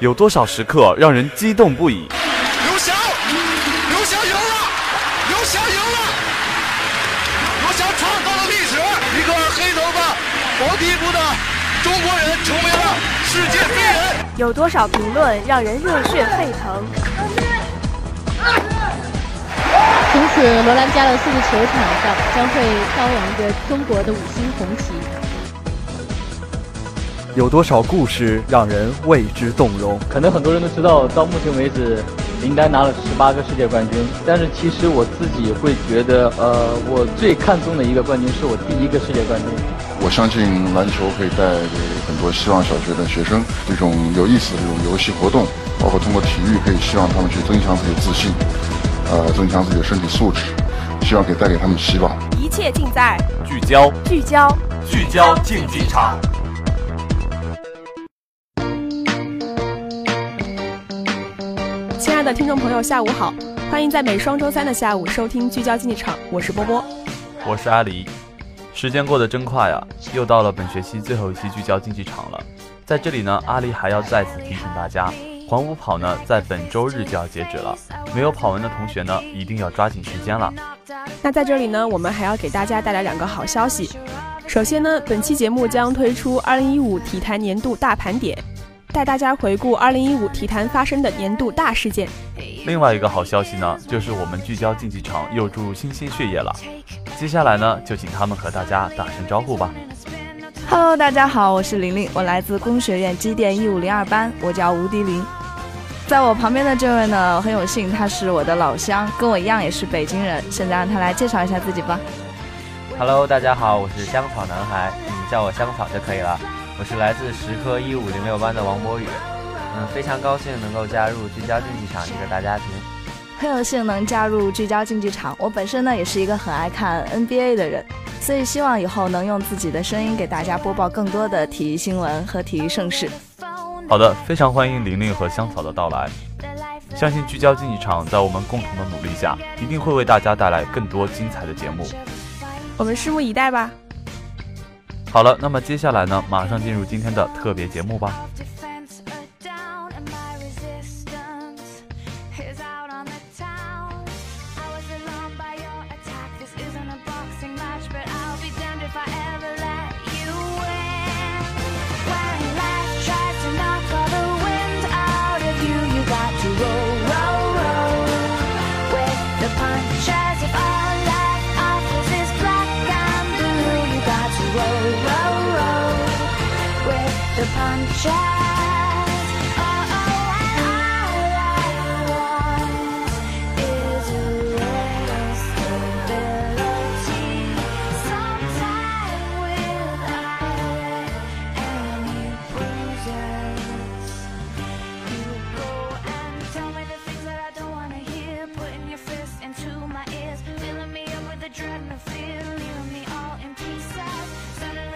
有多少时刻让人激动不已？刘翔，刘翔赢了，刘翔赢了，刘翔创造了历史，一个黑头发、黄皮肤的中国人成为了世界飞人。有多少评论让人热血沸腾？从此，罗兰加勒斯的球场上将会飘扬着中国的五星红旗。有多少故事让人为之动容？可能很多人都知道，到目前为止，林丹拿了十八个世界冠军。但是其实我自己会觉得，呃，我最看重的一个冠军是我第一个世界冠军。我相信篮球可以带给很多希望小学的学生这种有意思的这种游戏活动，包括通过体育可以希望他们去增强自己的自信，呃，增强自己的身体素质，希望可以带给他们希望。一切尽在聚焦，聚焦，聚焦竞技场。爱的听众朋友，下午好，欢迎在每双周三的下午收听聚焦竞技场，我是波波，我是阿狸。时间过得真快啊，又到了本学期最后一期聚焦竞技场了。在这里呢，阿狸还要再次提醒大家，环五跑呢在本周日就要截止了，没有跑完的同学呢一定要抓紧时间了。那在这里呢，我们还要给大家带来两个好消息。首先呢，本期节目将推出2015体坛年度大盘点。带大家回顾2015体坛发生的年度大事件。另外一个好消息呢，就是我们聚焦竞技场又注入新鲜血液了。接下来呢，就请他们和大家打声招呼吧。Hello，大家好，我是玲玲，我来自工学院机电一五零二班，我叫吴迪林。在我旁边的这位呢，很有幸，他是我的老乡，跟我一样也是北京人。现在让他来介绍一下自己吧。Hello，大家好，我是香草男孩，你们叫我香草就可以了。我是来自石科一五零六班的王博宇，嗯，非常高兴能够加入聚焦竞技场这个大家庭。很有幸能加入聚焦竞技场，我本身呢也是一个很爱看 NBA 的人，所以希望以后能用自己的声音给大家播报更多的体育新闻和体育盛事。好的，非常欢迎玲玲和香草的到来，相信聚焦竞技场在我们共同的努力下，一定会为大家带来更多精彩的节目。我们拭目以待吧。好了，那么接下来呢，马上进入今天的特别节目吧。punch out.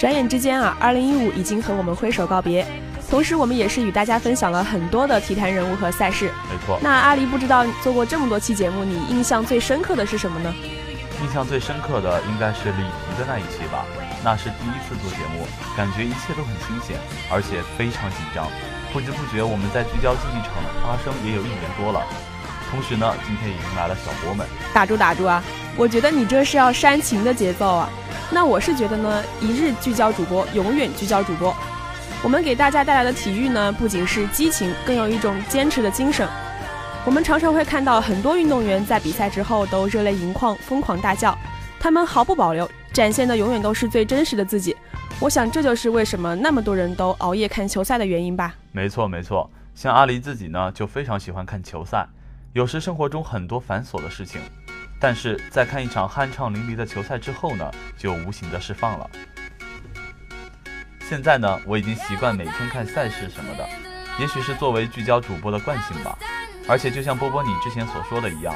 转眼之间啊，二零一五已经和我们挥手告别。同时，我们也是与大家分享了很多的体坛人物和赛事。没错。那阿狸不知道做过这么多期节目，你印象最深刻的是什么呢？印象最深刻的应该是李迪的那一期吧。那是第一次做节目，感觉一切都很新鲜，而且非常紧张。不知不觉，我们在聚焦竞技场发生也有一年多了。同时呢，今天也迎来了小波们。打住打住啊！我觉得你这是要煽情的节奏啊。那我是觉得呢，一日聚焦主播，永远聚焦主播。我们给大家带来的体育呢，不仅是激情，更有一种坚持的精神。我们常常会看到很多运动员在比赛之后都热泪盈眶，疯狂大叫，他们毫不保留，展现的永远都是最真实的自己。我想这就是为什么那么多人都熬夜看球赛的原因吧。没错没错，像阿狸自己呢，就非常喜欢看球赛。有时生活中很多繁琐的事情。但是在看一场酣畅淋漓的球赛之后呢，就无形的释放了。现在呢，我已经习惯每天看赛事什么的，也许是作为聚焦主播的惯性吧。而且就像波波你之前所说的一样，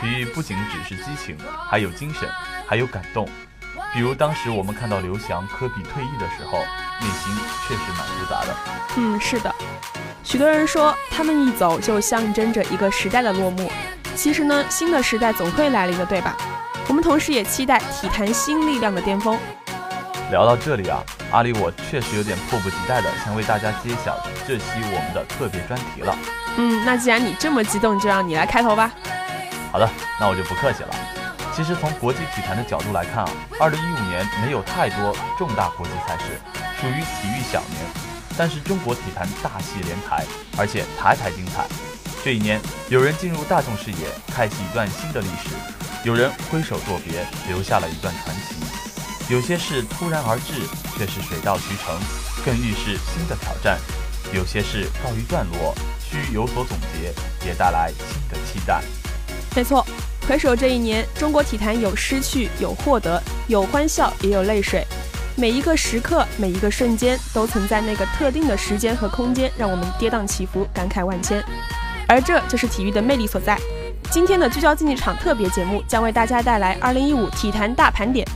体育不仅只是激情，还有精神，还有感动。比如当时我们看到刘翔、科比退役的时候，内心确实蛮复杂的。嗯，是的，许多人说他们一走就象征着一个时代的落幕。其实呢，新的时代总会来临的，对吧？我们同时也期待体坛新力量的巅峰。聊到这里啊，阿里我确实有点迫不及待的想为大家揭晓这期我们的特别专题了。嗯，那既然你这么激动，就让你来开头吧。好的，那我就不客气了。其实从国际体坛的角度来看啊，二零一五年没有太多重大国际赛事，属于体育小年。但是中国体坛大戏连台，而且台台精彩。这一年，有人进入大众视野，开启一段新的历史；有人挥手作别，留下了一段传奇。有些事突然而至，却是水到渠成，更预示新的挑战；有些事告一段落，需有所总结，也带来新的期待。没错，回首这一年，中国体坛有失去，有获得，有欢笑，也有泪水。每一个时刻，每一个瞬间，都曾在那个特定的时间和空间，让我们跌宕起伏，感慨万千。而这就是体育的魅力所在。今天的聚焦竞技场特别节目将为大家带来2015体坛大盘点，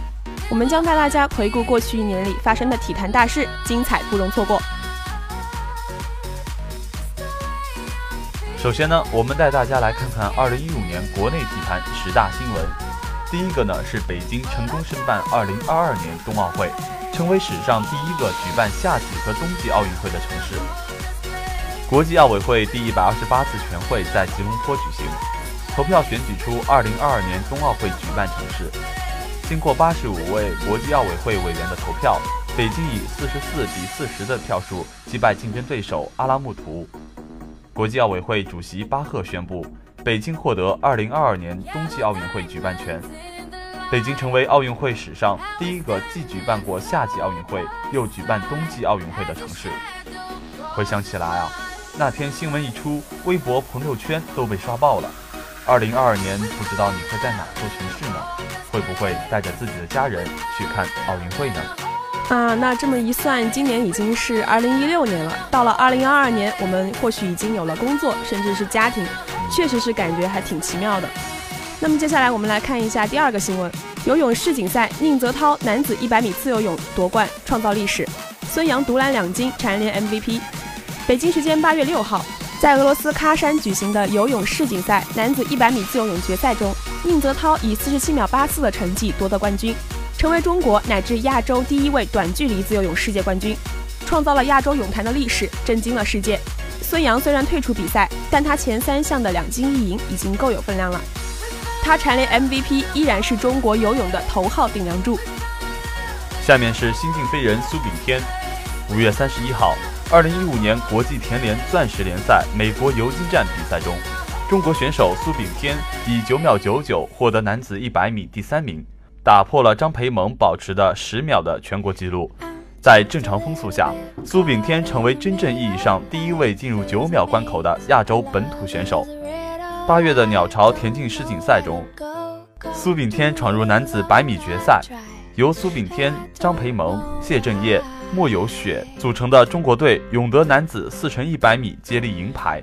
我们将带大家回顾过去一年里发生的体坛大事，精彩不容错过。首先呢，我们带大家来看看2015年国内体坛十大新闻。第一个呢是北京成功申办2022年冬奥会，成为史上第一个举办夏季和冬季奥运会的城市。国际奥委会第一百二十八次全会在吉隆坡举行，投票选举出二零二二年冬奥会举办城市。经过八十五位国际奥委会委员的投票，北京以四十四比四十的票数击败竞争对手阿拉木图。国际奥委会主席巴赫宣布，北京获得二零二二年冬季奥运会举办权，北京成为奥运会史上第一个既举办过夏季奥运会又举办冬季奥运会的城市。回想起来啊。那天新闻一出，微博、朋友圈都被刷爆了。二零二二年，不知道你会在哪座城市呢？会不会带着自己的家人去看奥运会呢？啊，那这么一算，今年已经是二零一六年了。到了二零二二年，我们或许已经有了工作，甚至是家庭，确实是感觉还挺奇妙的。那么接下来我们来看一下第二个新闻：游泳世锦赛，宁泽涛男子一百米自由泳夺冠，创造历史；孙杨独揽两金，蝉联 MVP。北京时间八月六号，在俄罗斯喀山举行的游泳世锦赛男子一百米自由泳决赛中，宁泽涛以四十七秒八四的成绩夺得冠军，成为中国乃至亚洲第一位短距离自由泳世界冠军，创造了亚洲泳坛的历史，震惊了世界。孙杨虽然退出比赛，但他前三项的两金一银已经够有分量了，他蝉联 MVP 依然是中国游泳的头号顶梁柱。下面是新晋飞人苏炳添，五月三十一号。二零一五年国际田联钻石联赛美国游击战比赛中，中国选手苏炳添以九秒九九获得男子一百米第三名，打破了张培萌保持的十秒的全国纪录。在正常风速下，苏炳添成为真正意义上第一位进入九秒关口的亚洲本土选手。八月的鸟巢田径世锦赛中，苏炳添闯入男子百米决赛，由苏炳添、张培萌、谢震业。莫有雪组成的中国队勇得男子四乘一百米接力银牌。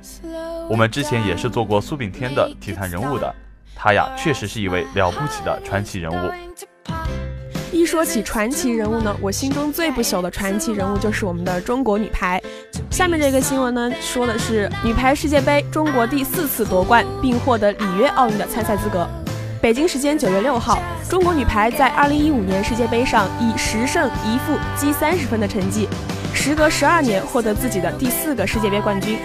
我们之前也是做过苏炳添的体坛人物的，他呀确实是一位了不起的传奇人物。一说起传奇人物呢，我心中最不朽的传奇人物就是我们的中国女排。下面这个新闻呢，说的是女排世界杯中国第四次夺冠，并获得里约奥运的参赛资格。北京时间九月六号，中国女排在二零一五年世界杯上以十胜一负积三十分的成绩，时隔十二年获得自己的第四个世界杯冠军。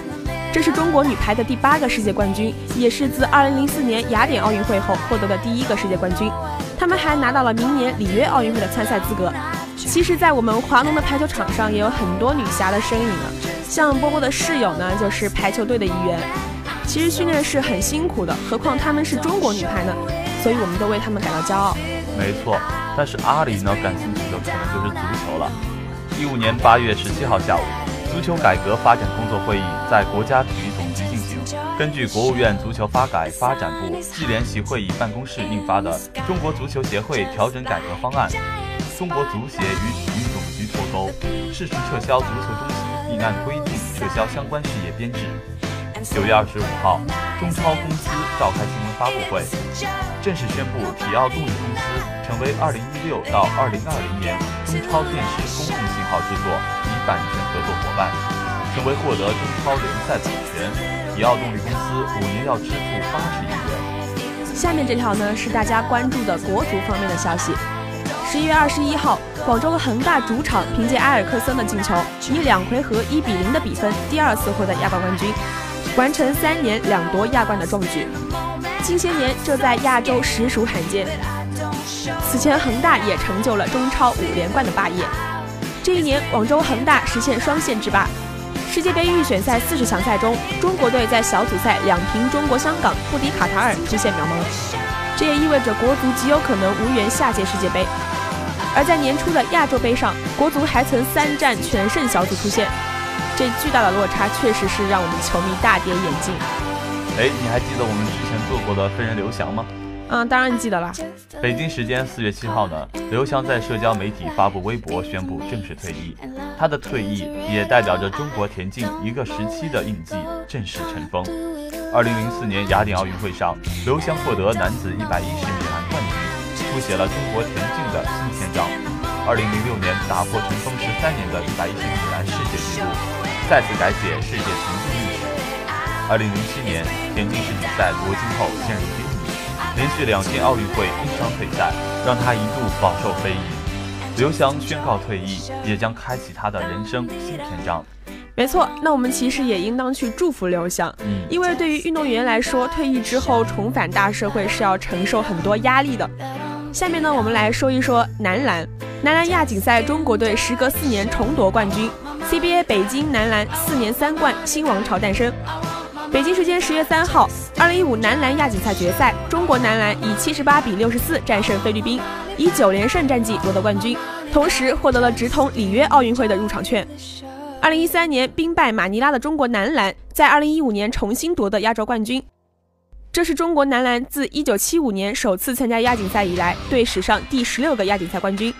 这是中国女排的第八个世界冠军，也是自二零零四年雅典奥运会后获得的第一个世界冠军。他们还拿到了明年里约奥运会的参赛资格。其实，在我们华农的排球场上也有很多女侠的身影呢，像波波的室友呢，就是排球队的一员。其实训练是很辛苦的，何况她们是中国女排呢？所以我们都为他们感到骄傲。没错，但是阿里呢，感兴趣的可能就是足球了。一五年八月十七号下午，足球改革发展工作会议在国家体育总局进行。根据国务院足球发改发展部际联席会议办公室印发的《中国足球协会调整改革方案》，中国足协与体育总局脱钩，适时撤销足球中心，并按规定撤销相关事业编制。九月二十五号，中超公司召开新闻发布会，正式宣布体奥动力公司成为二零一六到二零二零年中超电视公共信号制作及版权合作伙伴，成为获得中超联赛版权。体奥动力公司五年要支付八十亿元。下面这条呢是大家关注的国足方面的消息。十一月二十一号，广州恒大主场凭借埃尔克森的进球，以两回合一比零的比分，第二次获得亚冠冠军，完成三年两夺亚冠的壮举。近些年，这在亚洲实属罕见。此前，恒大也成就了中超五连冠的霸业。这一年，广州恒大实现双线制霸。世界杯预选赛四十强赛中，中国队在小组赛两平中国香港，不敌卡塔尔，直线渺茫。这也意味着国足极有可能无缘下届世界杯。而在年初的亚洲杯上，国足还曾三战全胜小组出线，这巨大的落差确实是让我们球迷大跌眼镜。哎，你还记得我们之前做过的飞人刘翔吗？嗯，当然记得了。北京时间四月七号呢，刘翔在社交媒体发布微博宣布正式退役。他的退役也代表着中国田径一个时期的印记正式尘封。二零零四年雅典奥运会上，刘翔获得男子一百一十米栏冠军，书写了中国田径的新篇章。二零零六年打破尘封十三年的一百一十米栏世界纪录，再次改写世界田径历史。二零零七年田径世锦赛夺金后陷入低迷，连续两届奥运会因伤退赛，让他一度饱受非议。刘翔宣告退役，也将开启他的人生新篇章。没错，那我们其实也应当去祝福刘翔，因为对于运动员来说，退役之后重返大社会是要承受很多压力的。下面呢，我们来说一说男篮。男篮亚锦赛，中国队时隔四年重夺冠军，CBA 北京男篮四年三冠，新王朝诞生。北京时间十月三号，二零一五男篮亚锦赛决赛，中国男篮以七十八比六十四战胜菲律宾。以九连胜战绩夺得冠军，同时获得了直通里约奥运会的入场券。二零一三年兵败马尼拉的中国男篮，在二零一五年重新夺得亚洲冠军，这是中国男篮自一九七五年首次参加亚锦赛以来，队史上第十六个亚锦赛冠军。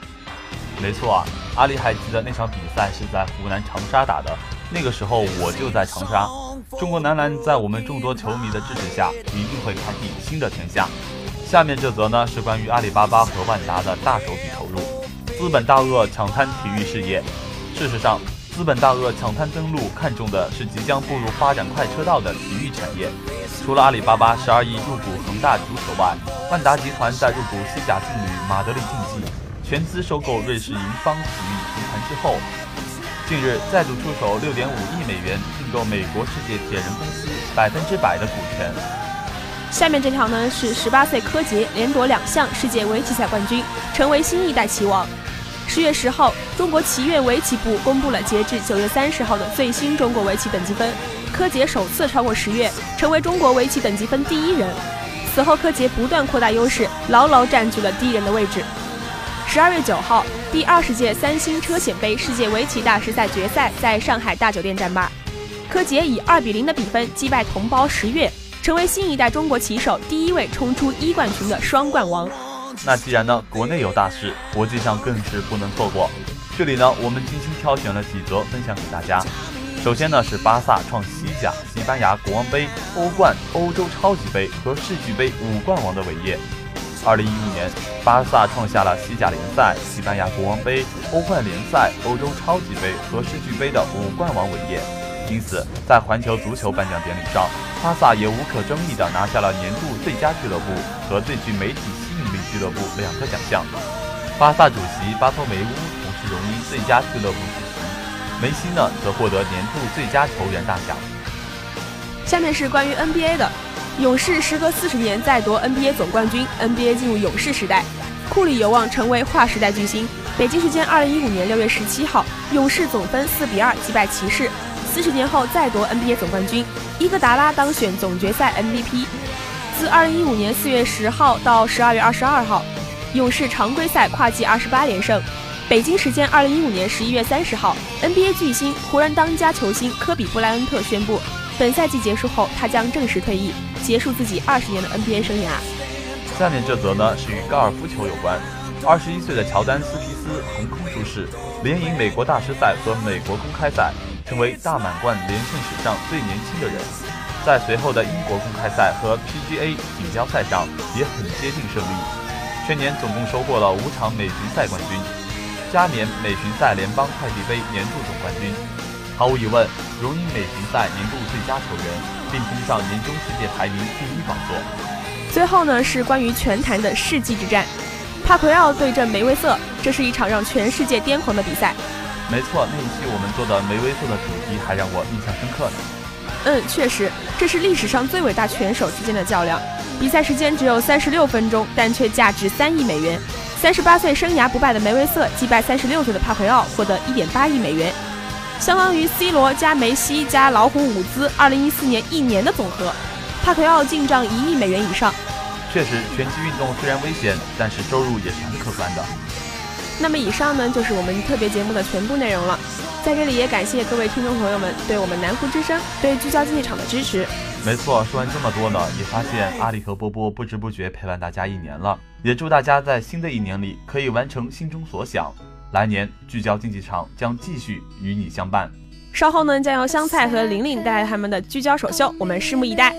没错啊，阿里还记得那场比赛是在湖南长沙打的，那个时候我就在长沙。中国男篮在我们众多球迷的支持下，一定会开辟新的天下。下面这则呢是关于阿里巴巴和万达的大手笔投入，资本大鳄抢滩体育事业。事实上，资本大鳄抢滩登陆看中的是即将步入发展快车道的体育产业。除了阿里巴巴十二亿入股恒大足球外，万达集团在入股西甲劲旅马德里竞技，全资收购瑞士盈方体育集团之后，近日再度出手六点五亿美元并购美国世界铁人公司百分之百的股权。下面这条呢是十八岁柯洁连夺两项世界围棋赛冠军，成为新一代棋王。十月十号，中国棋院围棋部公布了截至九月三十号的最新中国围棋等级分，柯洁首次超过十月，成为中国围棋等级分第一人。此后，柯洁不断扩大优势，牢牢占据了第一人的位置。十二月九号，第二十届三星车险杯世界围棋大师赛决赛在上海大酒店战罢，柯洁以二比零的比分击败同胞十月。成为新一代中国棋手第一位冲出一冠群的双冠王。那既然呢，国内有大事，国际上更是不能错过。这里呢，我们精心挑选了几则分享给大家。首先呢，是巴萨创西甲、西班牙国王杯、欧冠、欧洲超级杯和世俱杯五冠王的伟业。二零一五年，巴萨创下了西甲联赛、西班牙国王杯、欧冠联赛、欧洲超级杯和世俱杯的五冠王伟业。因此，在环球足球颁奖典礼上。巴萨也无可争议地拿下了年度最佳俱乐部和最具媒体吸引力俱乐部两个奖项。巴萨主席巴托梅乌同时荣膺最佳俱乐部主席，梅西呢则获得年度最佳球员大奖。下面是关于 NBA 的，勇士时隔四十年再夺 NBA 总冠军，NBA 进入勇士时代，库里有望成为划时代巨星。北京时间二零一五年六月十七号，勇士总分四比二击败骑士。四十年后再夺 NBA 总冠军，伊戈达拉当选总决赛 MVP。自二零一五年四月十号到十二月二十二号，勇士常规赛跨季二十八连胜。北京时间二零一五年十一月三十号，NBA 巨星湖人当家球星科比布莱恩特宣布，本赛季结束后他将正式退役，结束自己二十年的 NBA 生涯。下面这则呢是与高尔夫球有关，二十一岁的乔丹斯皮斯横空出世，连赢美国大师赛和美国公开赛。成为大满贯连胜史上最年轻的人，在随后的英国公开赛和 PGA 锦标赛上也很接近胜利。全年总共收获了五场美巡赛冠军，加冕美巡赛联邦快递杯年度总冠军。毫无疑问，荣膺美巡赛年度最佳球员，并登上年终世界排名第一宝座。最后呢，是关于拳坛的世纪之战。帕奎奥对阵梅威瑟，这是一场让全世界癫狂的比赛。没错，那一期我们做的梅威瑟的主题还让我印象深刻呢。嗯，确实，这是历史上最伟大拳手之间的较量。比赛时间只有三十六分钟，但却价值三亿美元。三十八岁生涯不败的梅威瑟击败三十六岁的帕奎奥，获得一点八亿美元，相当于 C 罗加梅西加老虎伍兹二零一四年一年的总和。帕奎奥进账一亿美元以上。确实，拳击运动虽然危险，但是收入也是很可观的。那么以上呢，就是我们特别节目的全部内容了。在这里也感谢各位听众朋友们对我们南湖之声、对聚焦竞技场的支持。没错，说完这么多呢，也发现阿里和波波不知不觉陪伴大家一年了。也祝大家在新的一年里可以完成心中所想。来年聚焦竞技场将继续与你相伴。稍后呢，将由香菜和玲玲带来他们的聚焦首秀，我们拭目以待。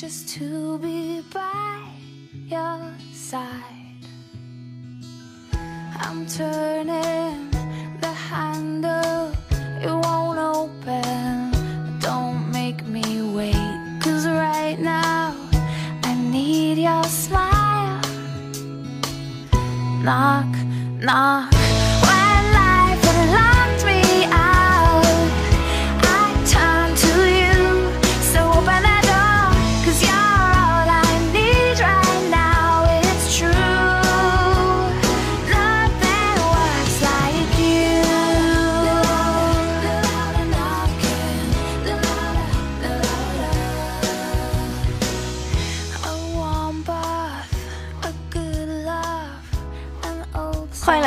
just to be by your side. I'm turning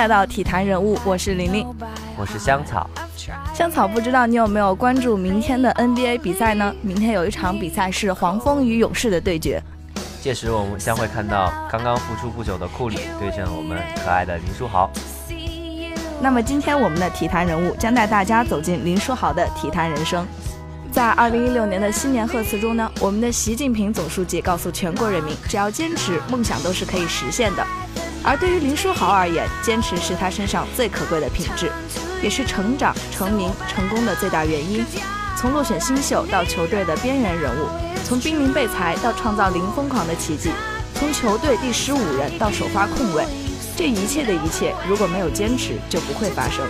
来到体坛人物，我是玲玲，我是香草。香草，不知道你有没有关注明天的 NBA 比赛呢？明天有一场比赛是黄蜂与勇士的对决，届时我们将会看到刚刚复出不久的库里对阵我们可爱的林书豪。那么今天我们的体坛人物将带大家走进林书豪的体坛人生。在二零一六年的新年贺词中呢，我们的习近平总书记告诉全国人民，只要坚持，梦想都是可以实现的。而对于林书豪而言，坚持是他身上最可贵的品质，也是成长、成名、成功的最大原因。从落选新秀到球队的边缘人物，从濒临被裁到创造零疯狂的奇迹，从球队第十五人到首发控卫，这一切的一切，如果没有坚持，就不会发生。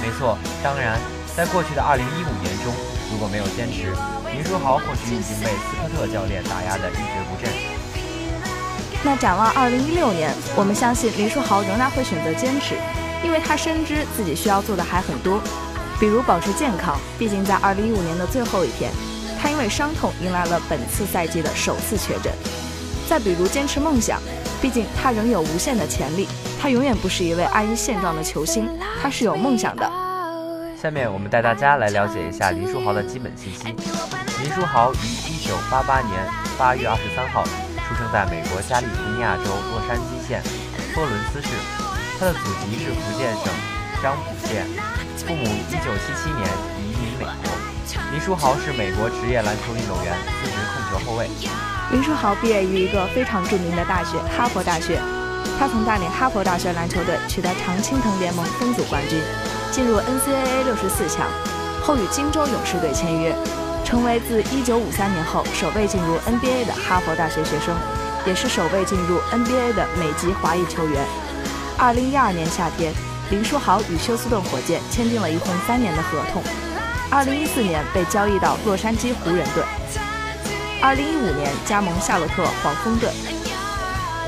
没错，当然，在过去的二零一五年中。如果没有坚持，林书豪或许已经被斯科特教练打压得一蹶不振。那展望二零一六年，我们相信林书豪仍然会选择坚持，因为他深知自己需要做的还很多，比如保持健康。毕竟在二零一五年的最后一天，他因为伤痛迎来了本次赛季的首次确诊。再比如坚持梦想，毕竟他仍有无限的潜力，他永远不是一位安于现状的球星，他是有梦想的。下面我们带大家来了解一下林书豪的基本信息。林书豪于一九八八年八月二十三号生在美国加利福尼亚州洛杉矶县托伦斯市，他的祖籍是福建省漳浦县，父母一九七七年移民美国。林书豪是美国职业篮球运动员，司职控球后卫。林书豪毕业于一个非常著名的大学——哈佛大学，他曾带领哈佛大学篮球队取得常青藤联盟分组冠军。进入 NCAA 六十四强，后与金州勇士队签约，成为自1953年后首位进入 NBA 的哈佛大学学生，也是首位进入 NBA 的美籍华裔球员。2012年夏天，林书豪与休斯顿火箭签订了一份三年的合同，2014年被交易到洛杉矶湖人队，2015年加盟夏洛特黄蜂队。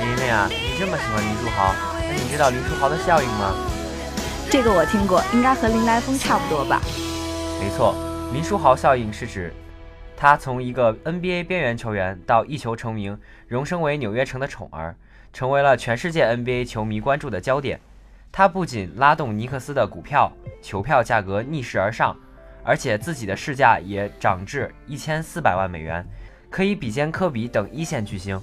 玲玲啊，你这么喜欢林书豪，那你知道林书豪的效应吗？这个我听过，应该和林来疯差不多吧？没错，林书豪效应是指他从一个 NBA 边缘球员到一球成名，荣升为纽约城的宠儿，成为了全世界 NBA 球迷关注的焦点。他不仅拉动尼克斯的股票、球票价格逆势而上，而且自己的市价也涨至一千四百万美元，可以比肩科比等一线巨星。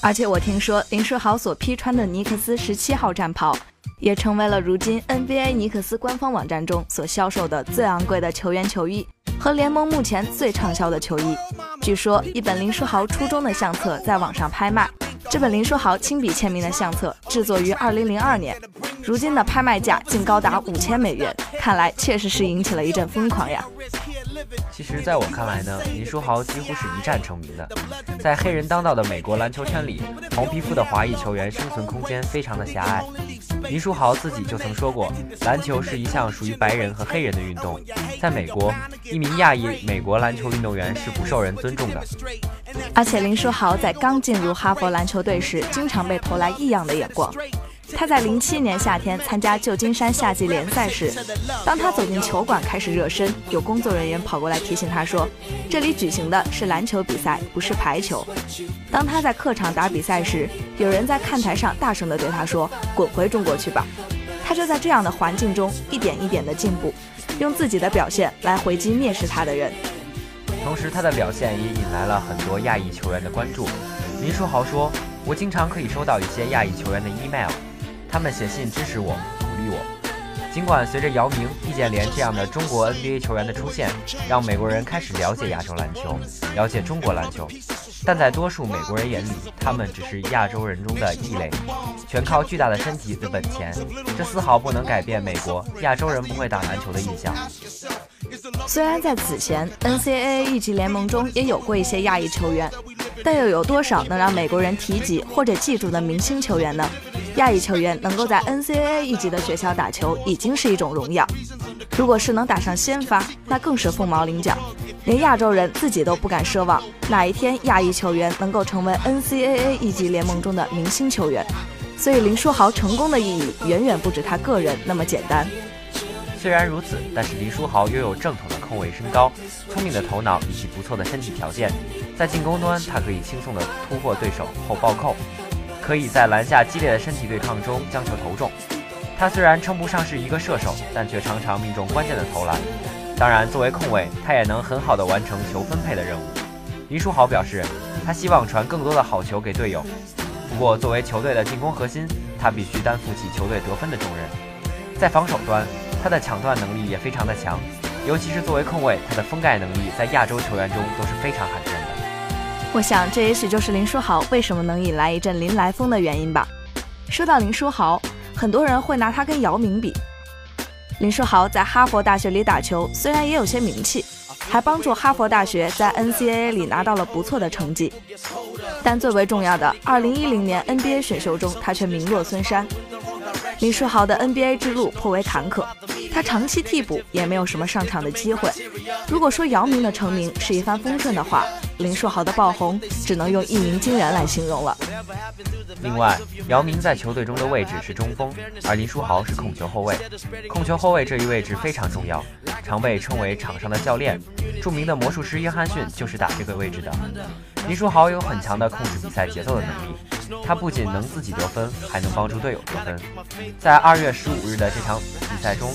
而且我听说林书豪所披穿的尼克斯十七号战袍。也成为了如今 NBA 尼克斯官方网站中所销售的最昂贵的球员球衣和联盟目前最畅销的球衣。据说，一本林书豪初中的相册在网上拍卖，这本林书豪亲笔签名的相册制作于2002年，如今的拍卖价竟高达五千美元，看来确实是引起了一阵疯狂呀。其实，在我看来呢，林书豪几乎是一战成名的。在黑人当道的美国篮球圈里，红皮肤的华裔球员生存空间非常的狭隘。林书豪自己就曾说过，篮球是一项属于白人和黑人的运动。在美国，一名亚裔美国篮球运动员是不受人尊重的。而且，林书豪在刚进入哈佛篮球队时，经常被投来异样的眼光。他在零七年夏天参加旧金山夏季联赛时，当他走进球馆开始热身，有工作人员跑过来提醒他说：“这里举行的是篮球比赛，不是排球。”当他在客场打比赛时，有人在看台上大声地对他说：“滚回中国去吧！”他就在这样的环境中一点一点的进步，用自己的表现来回击蔑视他的人。同时，他的表现也引来了很多亚裔球员的关注。林书豪说：“我经常可以收到一些亚裔球员的 email。”他们写信支持我，鼓励我。尽管随着姚明、易建联这样的中国 NBA 球员的出现，让美国人开始了解亚洲篮球，了解中国篮球，但在多数美国人眼里，他们只是亚洲人中的异类，全靠巨大的身体的本钱。这丝毫不能改变美国亚洲人不会打篮球的印象。虽然在此前 NCAA 一级联盟中也有过一些亚裔球员，但又有多少能让美国人提及或者记住的明星球员呢？亚裔球员能够在 NCAA 一级的学校打球，已经是一种荣耀。如果是能打上先发，那更是凤毛麟角，连亚洲人自己都不敢奢望哪一天亚裔球员能够成为 NCAA 一级联盟中的明星球员。所以林书豪成功的意义远远不止他个人那么简单。虽然如此，但是林书豪拥有正统的控卫身高、聪明的头脑以及不错的身体条件，在进攻端他可以轻松地突破对手后暴扣。可以在篮下激烈的身体对抗中将球投中。他虽然称不上是一个射手，但却常常命中关键的投篮。当然，作为控卫，他也能很好的完成球分配的任务。林书豪表示，他希望传更多的好球给队友。不过，作为球队的进攻核心，他必须担负起球队得分的重任。在防守端，他的抢断能力也非常的强，尤其是作为控卫，他的封盖能力在亚洲球员中都是非常罕见。我想，这也许就是林书豪为什么能引来一阵林来疯的原因吧。说到林书豪，很多人会拿他跟姚明比。林书豪在哈佛大学里打球，虽然也有些名气，还帮助哈佛大学在 NCAA 里拿到了不错的成绩，但最为重要的，2010年 NBA 选秀中，他却名落孙山。林书豪的 NBA 之路颇为坎坷，他长期替补，也没有什么上场的机会。如果说姚明的成名是一帆风顺的话，林书豪的爆红只能用一鸣惊人来形容了。另外，姚明在球队中的位置是中锋，而林书豪是控球后卫。控球后卫这一位置非常重要，常被称为场上的教练。著名的魔术师约翰逊就是打这个位置的。林书豪有很强的控制比赛节奏的能力，他不仅能自己得分，还能帮助队友得分。在二月十五日的这场比赛中，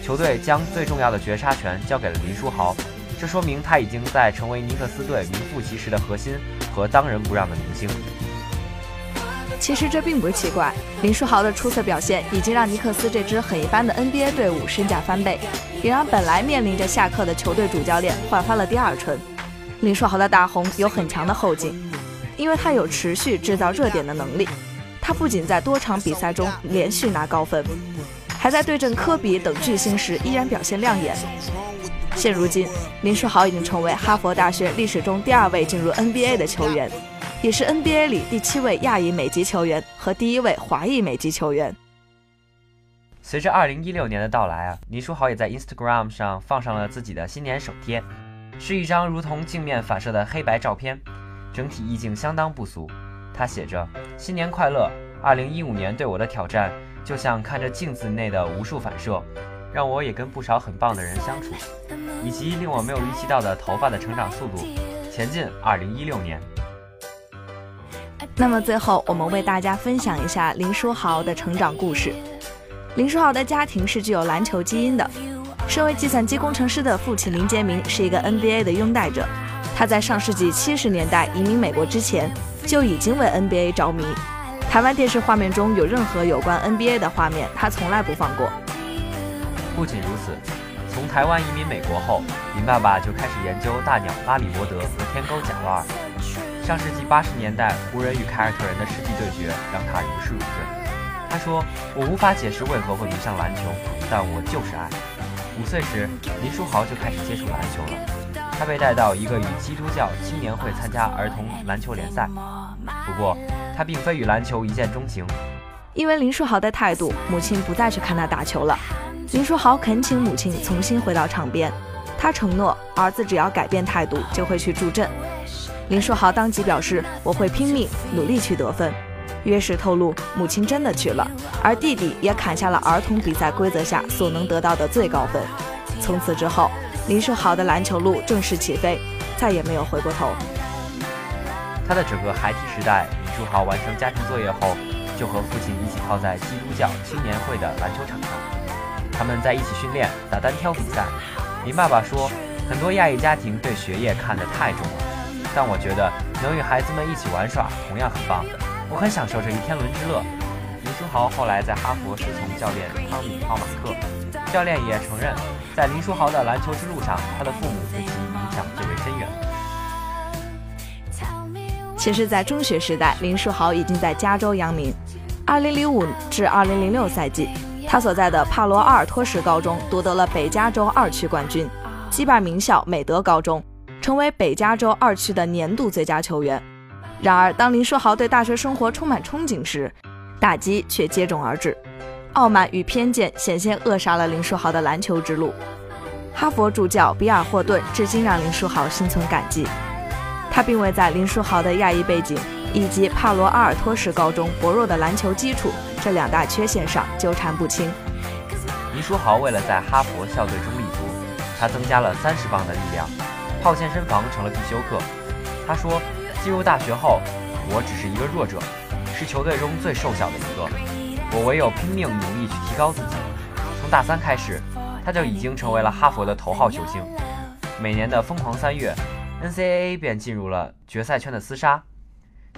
球队将最重要的绝杀权交给了林书豪。这说明他已经在成为尼克斯队名副其实的核心和当仁不让的明星。其实这并不奇怪，林书豪的出色表现已经让尼克斯这支很一般的 NBA 队伍身价翻倍，也让本来面临着下课的球队主教练焕发了第二春。林书豪的大红有很强的后劲，因为他有持续制造热点的能力。他不仅在多场比赛中连续拿高分，还在对阵科比等巨星时依然表现亮眼。现如今，林书豪已经成为哈佛大学历史中第二位进入 NBA 的球员，也是 NBA 里第七位亚裔美籍球员和第一位华裔美籍球员。随着2016年的到来啊，林书豪也在 Instagram 上放上了自己的新年首贴，是一张如同镜面反射的黑白照片，整体意境相当不俗。他写着：“新年快乐！2015年对我的挑战，就像看着镜子内的无数反射。”让我也跟不少很棒的人相处，以及令我没有预期到的头发的成长速度。前进，二零一六年。那么最后，我们为大家分享一下林书豪的成长故事。林书豪的家庭是具有篮球基因的，身为计算机工程师的父亲林杰明是一个 NBA 的拥戴者。他在上世纪七十年代移民美国之前，就已经为 NBA 着迷。台湾电视画面中有任何有关 NBA 的画面，他从来不放过。不仅如此，从台湾移民美国后，林爸爸就开始研究大鸟巴里伯德和天钩贾瓦尔。上世纪八十年代，湖人与凯尔特人的世纪对决让他如痴如醉。他说：“我无法解释为何会迷上篮球，但我就是爱。”五岁时，林书豪就开始接触篮球了。他被带到一个与基督教青年会参加儿童篮球联赛。不过，他并非与篮球一见钟情。因为林书豪的态度，母亲不再去看他打球了。林书豪恳请母亲重新回到场边，他承诺儿子只要改变态度，就会去助阵。林书豪当即表示：“我会拼命努力去得分。”约什透露，母亲真的去了，而弟弟也砍下了儿童比赛规则下所能得到的最高分。从此之后，林书豪的篮球路正式起飞，再也没有回过头。他的整个孩提时代，林书豪完成家庭作业后，就和父亲一起泡在基督教青年会的篮球场上，他们在一起训练、打单挑比赛。林爸爸说，很多亚裔家庭对学业看得太重了，但我觉得能与孩子们一起玩耍同样很棒。我很享受这一天伦之乐。林书豪后来在哈佛师从教练汤米·奥马克，教练也承认，在林书豪的篮球之路上，他的父母对其影响最为深远。其实，在中学时代，林书豪已经在加州扬名。2005至2006赛季，他所在的帕罗阿尔托什高中夺得了北加州二区冠军，击败名校美德高中，成为北加州二区的年度最佳球员。然而，当林书豪对大学生活充满憧憬时，打击却接踵而至。傲慢与偏见险些扼杀了林书豪的篮球之路。哈佛助教比尔·霍顿至今让林书豪心存感激。他并未在林书豪的亚裔背景以及帕罗阿尔托什高中薄弱的篮球基础这两大缺陷上纠缠不清。林书豪为了在哈佛校队中立足，他增加了三十磅的力量，泡健身房成了必修课。他说。进入大学后，我只是一个弱者，是球队中最瘦小的一个。我唯有拼命努力去提高自己。从大三开始，他就已经成为了哈佛的头号球星。每年的疯狂三月，NCAA 便进入了决赛圈的厮杀，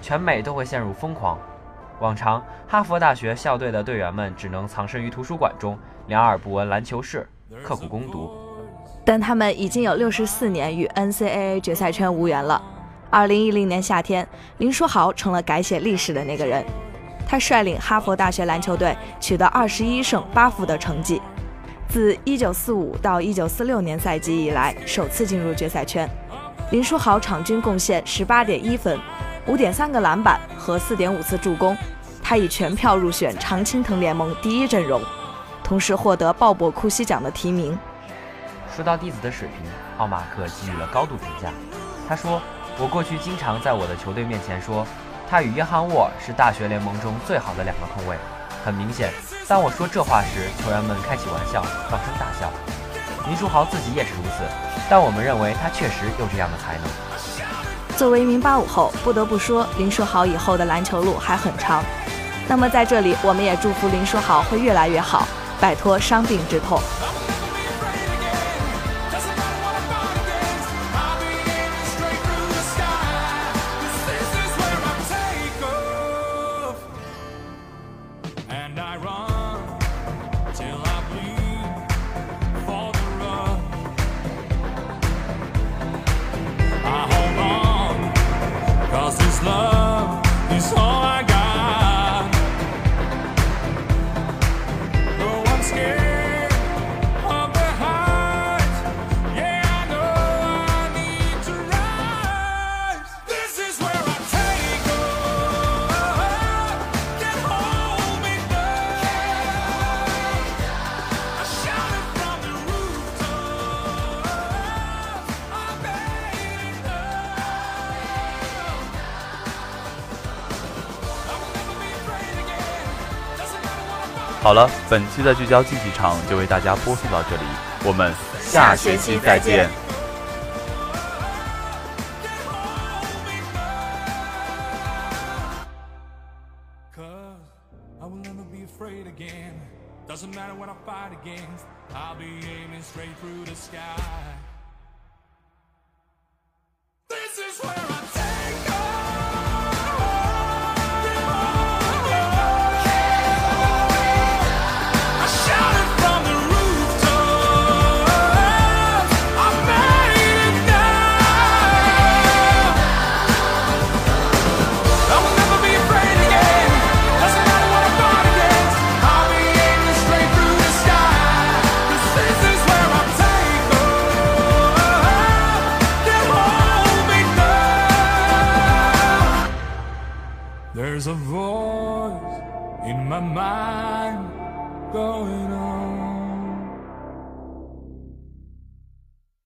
全美都会陷入疯狂。往常，哈佛大学校队的队员们只能藏身于图书馆中，两耳不闻篮球事，刻苦攻读。但他们已经有六十四年与 NCAA 决赛圈无缘了。二零一零年夏天，林书豪成了改写历史的那个人。他率领哈佛大学篮球队取得二十一胜八负的成绩，自一九四五到一九四六年赛季以来首次进入决赛圈。林书豪场均贡献十八点一分、五点三个篮板和四点五次助攻，他以全票入选常青藤联盟第一阵容，同时获得鲍勃库西奖的提名。说到弟子的水平，奥马克给予了高度评价。他说。我过去经常在我的球队面前说，他与约翰沃尔是大学联盟中最好的两个控卫。很明显，当我说这话时，球员们开起玩笑，放声大笑。林书豪自己也是如此，但我们认为他确实有这样的才能。作为一名八五后，不得不说，林书豪以后的篮球路还很长。那么在这里，我们也祝福林书豪会越来越好，摆脱伤病之痛。好了，本期的聚焦竞技场就为大家播送到这里，我们下学期再见。Doesn't matter what I fight against, I'll be aiming straight through the sky. There's a voice in my mind going.